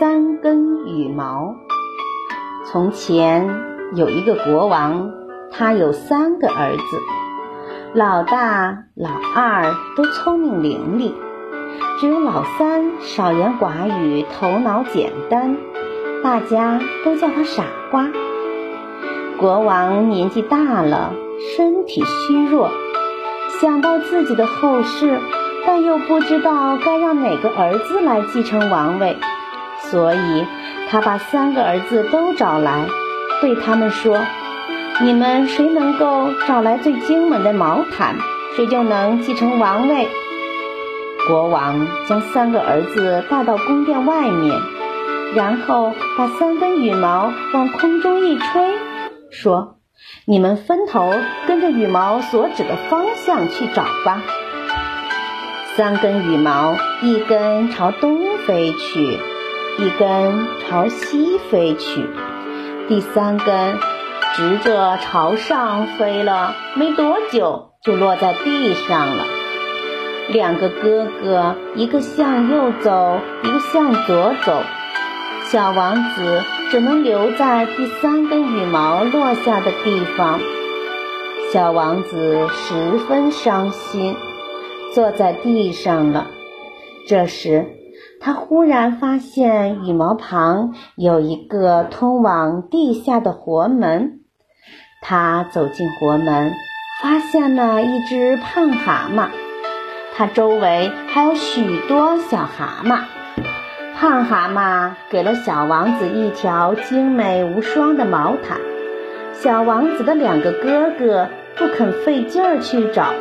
三根羽毛。从前有一个国王，他有三个儿子，老大、老二都聪明伶俐，只有老三少言寡语，头脑简单，大家都叫他傻瓜。国王年纪大了，身体虚弱，想到自己的后事。但又不知道该让哪个儿子来继承王位，所以他把三个儿子都找来，对他们说：“你们谁能够找来最精美的毛毯，谁就能继承王位。”国王将三个儿子带到宫殿外面，然后把三根羽毛往空中一吹，说：“你们分头跟着羽毛所指的方向去找吧。”三根羽毛，一根朝东飞去，一根朝西飞去，第三根直着朝上飞了，没多久就落在地上了。两个哥哥，一个向右走，一个向左走，小王子只能留在第三根羽毛落下的地方。小王子十分伤心。坐在地上了。这时，他忽然发现羽毛旁有一个通往地下的活门。他走进活门，发现了一只胖蛤蟆，它周围还有许多小蛤蟆。胖蛤蟆给了小王子一条精美无双的毛毯。小王子的两个哥哥不肯费劲儿去找。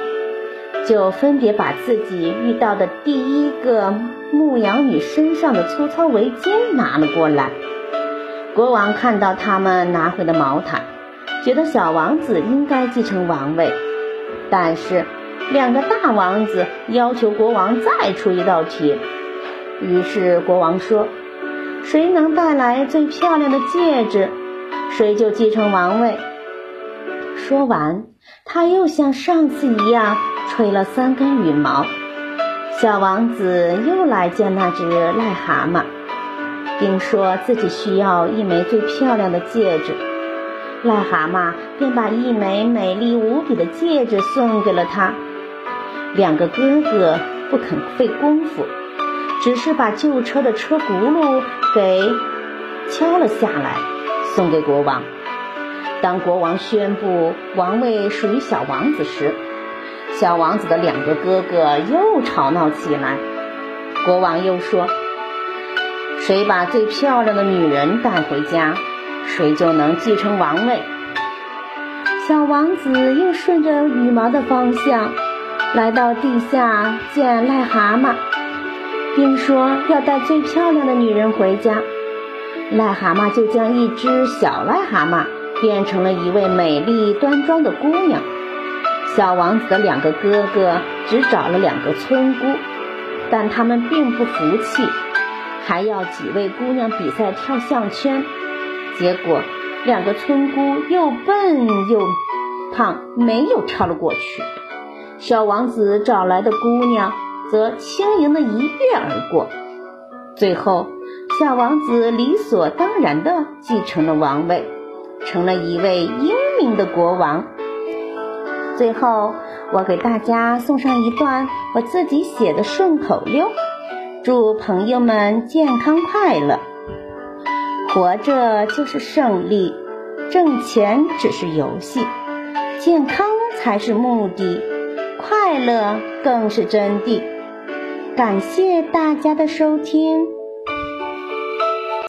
就分别把自己遇到的第一个牧羊女身上的粗糙围巾拿了过来。国王看到他们拿回的毛毯，觉得小王子应该继承王位，但是两个大王子要求国王再出一道题。于是国王说：“谁能带来最漂亮的戒指，谁就继承王位。”说完，他又像上次一样。吹了三根羽毛，小王子又来见那只癞蛤蟆，并说自己需要一枚最漂亮的戒指。癞蛤蟆便把一枚美丽无比的戒指送给了他。两个哥哥不肯费功夫，只是把旧车的车轱辘给敲了下来，送给国王。当国王宣布王位属于小王子时，小王子的两个哥哥又吵闹起来。国王又说：“谁把最漂亮的女人带回家，谁就能继承王位。”小王子又顺着羽毛的方向，来到地下见癞蛤蟆，并说要带最漂亮的女人回家。癞蛤蟆就将一只小癞蛤蟆变成了一位美丽端庄的姑娘。小王子的两个哥哥只找了两个村姑，但他们并不服气，还要几位姑娘比赛跳项圈。结果，两个村姑又笨又胖，没有跳了过去。小王子找来的姑娘则轻盈的一跃而过。最后，小王子理所当然地继承了王位，成了一位英明的国王。最后，我给大家送上一段我自己写的顺口溜，祝朋友们健康快乐。活着就是胜利，挣钱只是游戏，健康才是目的，快乐更是真谛。感谢大家的收听。